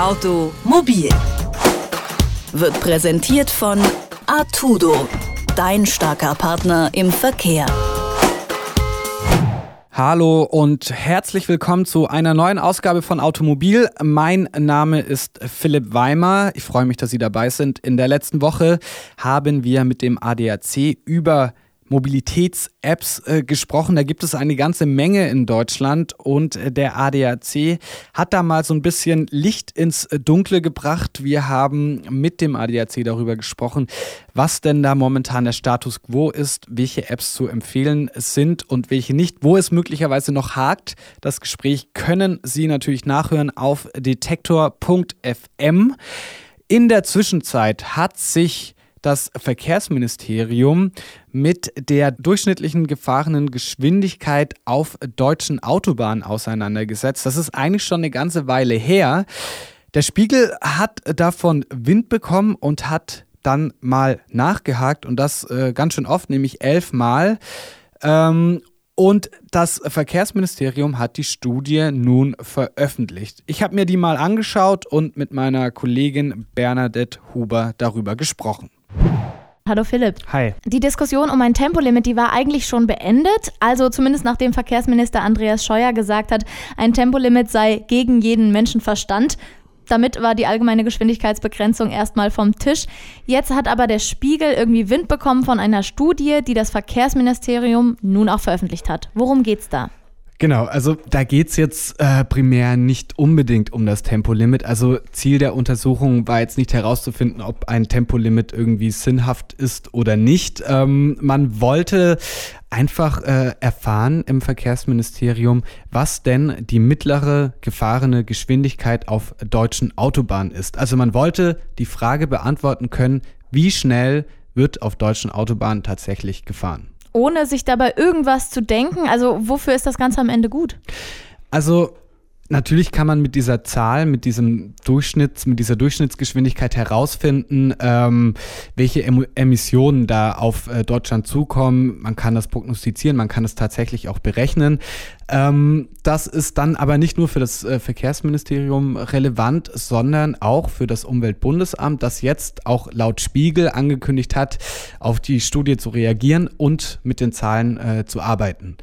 Automobil wird präsentiert von Artudo, dein starker Partner im Verkehr. Hallo und herzlich willkommen zu einer neuen Ausgabe von Automobil. Mein Name ist Philipp Weimer. Ich freue mich, dass Sie dabei sind. In der letzten Woche haben wir mit dem ADAC über Mobilitäts-Apps äh, gesprochen. Da gibt es eine ganze Menge in Deutschland und äh, der ADAC hat da mal so ein bisschen Licht ins äh, Dunkle gebracht. Wir haben mit dem ADAC darüber gesprochen, was denn da momentan der Status quo ist, welche Apps zu empfehlen sind und welche nicht, wo es möglicherweise noch hakt. Das Gespräch können Sie natürlich nachhören auf detektor.fm. In der Zwischenzeit hat sich das Verkehrsministerium mit der durchschnittlichen gefahrenen Geschwindigkeit auf deutschen Autobahnen auseinandergesetzt. Das ist eigentlich schon eine ganze Weile her. Der Spiegel hat davon Wind bekommen und hat dann mal nachgehakt und das äh, ganz schön oft, nämlich elfmal. Ähm, und das Verkehrsministerium hat die Studie nun veröffentlicht. Ich habe mir die mal angeschaut und mit meiner Kollegin Bernadette Huber darüber gesprochen. Hallo Philipp. Hi. Die Diskussion um ein Tempolimit, die war eigentlich schon beendet. Also zumindest nachdem Verkehrsminister Andreas Scheuer gesagt hat, ein Tempolimit sei gegen jeden Menschenverstand. Damit war die allgemeine Geschwindigkeitsbegrenzung erstmal vom Tisch. Jetzt hat aber der Spiegel irgendwie Wind bekommen von einer Studie, die das Verkehrsministerium nun auch veröffentlicht hat. Worum geht's da? Genau, also da geht's jetzt äh, primär nicht unbedingt um das Tempolimit. Also Ziel der Untersuchung war jetzt nicht herauszufinden, ob ein Tempolimit irgendwie sinnhaft ist oder nicht. Ähm, man wollte einfach äh, erfahren im Verkehrsministerium, was denn die mittlere gefahrene Geschwindigkeit auf deutschen Autobahnen ist. Also man wollte die Frage beantworten können, wie schnell wird auf deutschen Autobahnen tatsächlich gefahren ohne sich dabei irgendwas zu denken? Also wofür ist das Ganze am Ende gut? Also Natürlich kann man mit dieser Zahl, mit diesem Durchschnitts, mit dieser Durchschnittsgeschwindigkeit herausfinden, ähm, welche em Emissionen da auf äh, Deutschland zukommen. Man kann das prognostizieren, man kann es tatsächlich auch berechnen. Ähm, das ist dann aber nicht nur für das äh, Verkehrsministerium relevant, sondern auch für das Umweltbundesamt, das jetzt auch laut Spiegel angekündigt hat, auf die Studie zu reagieren und mit den Zahlen äh, zu arbeiten.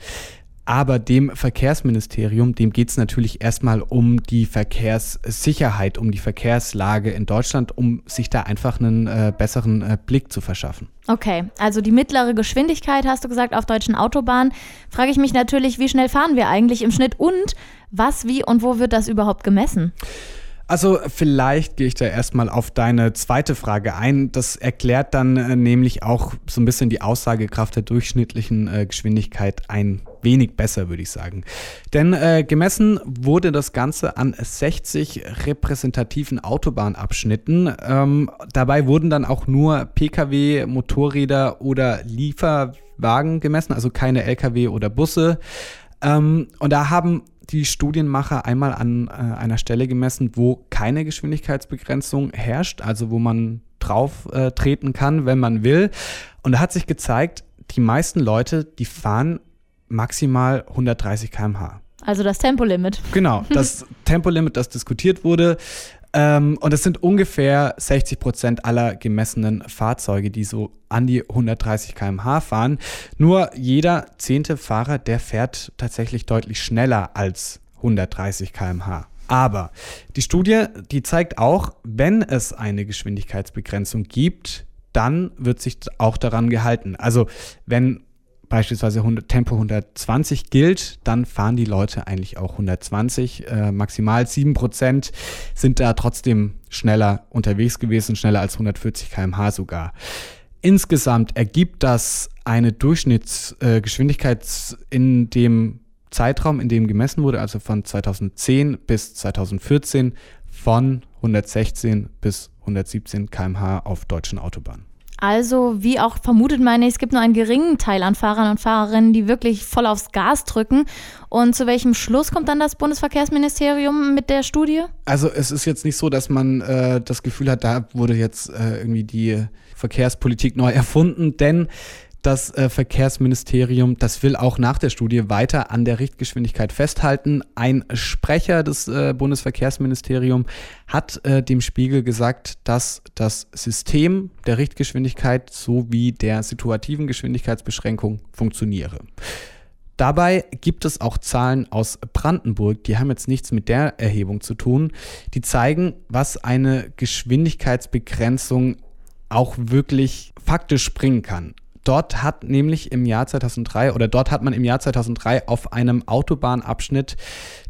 Aber dem Verkehrsministerium, dem geht es natürlich erstmal um die Verkehrssicherheit, um die Verkehrslage in Deutschland, um sich da einfach einen äh, besseren äh, Blick zu verschaffen. Okay, also die mittlere Geschwindigkeit hast du gesagt auf deutschen Autobahnen. Frage ich mich natürlich, wie schnell fahren wir eigentlich im Schnitt und was, wie und wo wird das überhaupt gemessen? Also vielleicht gehe ich da erstmal auf deine zweite Frage ein. Das erklärt dann äh, nämlich auch so ein bisschen die Aussagekraft der durchschnittlichen äh, Geschwindigkeit ein wenig besser, würde ich sagen. Denn äh, gemessen wurde das Ganze an 60 repräsentativen Autobahnabschnitten. Ähm, dabei wurden dann auch nur Pkw, Motorräder oder Lieferwagen gemessen, also keine Lkw oder Busse. Ähm, und da haben die Studienmacher einmal an äh, einer Stelle gemessen, wo keine Geschwindigkeitsbegrenzung herrscht, also wo man drauf äh, treten kann, wenn man will. Und da hat sich gezeigt, die meisten Leute, die fahren maximal 130 km/h. Also das Tempolimit. Genau, das Tempolimit, das diskutiert wurde. Ähm, und es sind ungefähr 60 Prozent aller gemessenen Fahrzeuge, die so an die 130 km/h fahren. Nur jeder zehnte Fahrer, der fährt tatsächlich deutlich schneller als 130 km/h. Aber die Studie, die zeigt auch, wenn es eine Geschwindigkeitsbegrenzung gibt, dann wird sich auch daran gehalten. Also wenn beispielsweise 100, Tempo 120 gilt, dann fahren die Leute eigentlich auch 120. Äh, maximal 7% sind da trotzdem schneller unterwegs gewesen, schneller als 140 km/h sogar. Insgesamt ergibt das eine Durchschnittsgeschwindigkeit äh, in dem Zeitraum, in dem gemessen wurde, also von 2010 bis 2014, von 116 bis 117 km/h auf deutschen Autobahnen. Also, wie auch vermutet meine ich, es gibt nur einen geringen Teil an Fahrern und Fahrerinnen, die wirklich voll aufs Gas drücken. Und zu welchem Schluss kommt dann das Bundesverkehrsministerium mit der Studie? Also, es ist jetzt nicht so, dass man äh, das Gefühl hat, da wurde jetzt äh, irgendwie die Verkehrspolitik neu erfunden, denn das äh, Verkehrsministerium, das will auch nach der Studie weiter an der Richtgeschwindigkeit festhalten. Ein Sprecher des äh, Bundesverkehrsministeriums hat äh, dem Spiegel gesagt, dass das System der Richtgeschwindigkeit sowie der situativen Geschwindigkeitsbeschränkung funktioniere. Dabei gibt es auch Zahlen aus Brandenburg, die haben jetzt nichts mit der Erhebung zu tun, die zeigen, was eine Geschwindigkeitsbegrenzung auch wirklich faktisch bringen kann. Dort hat nämlich im Jahr 2003 oder dort hat man im Jahr 2003 auf einem Autobahnabschnitt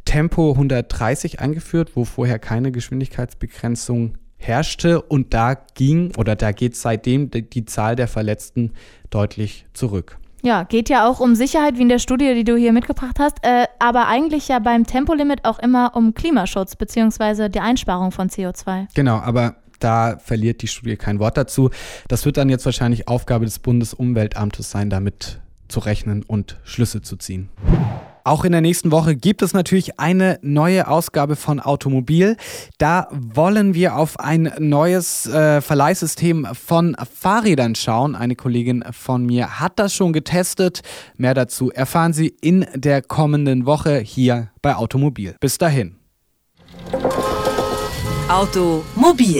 Tempo 130 eingeführt, wo vorher keine Geschwindigkeitsbegrenzung herrschte und da ging oder da geht seitdem die Zahl der Verletzten deutlich zurück. Ja, geht ja auch um Sicherheit, wie in der Studie, die du hier mitgebracht hast, äh, aber eigentlich ja beim Tempolimit auch immer um Klimaschutz bzw. die Einsparung von CO2. Genau, aber da verliert die Studie kein Wort dazu. Das wird dann jetzt wahrscheinlich Aufgabe des Bundesumweltamtes sein, damit zu rechnen und Schlüsse zu ziehen. Auch in der nächsten Woche gibt es natürlich eine neue Ausgabe von Automobil. Da wollen wir auf ein neues äh, Verleihsystem von Fahrrädern schauen. Eine Kollegin von mir hat das schon getestet. Mehr dazu erfahren Sie in der kommenden Woche hier bei Automobil. Bis dahin. Automobil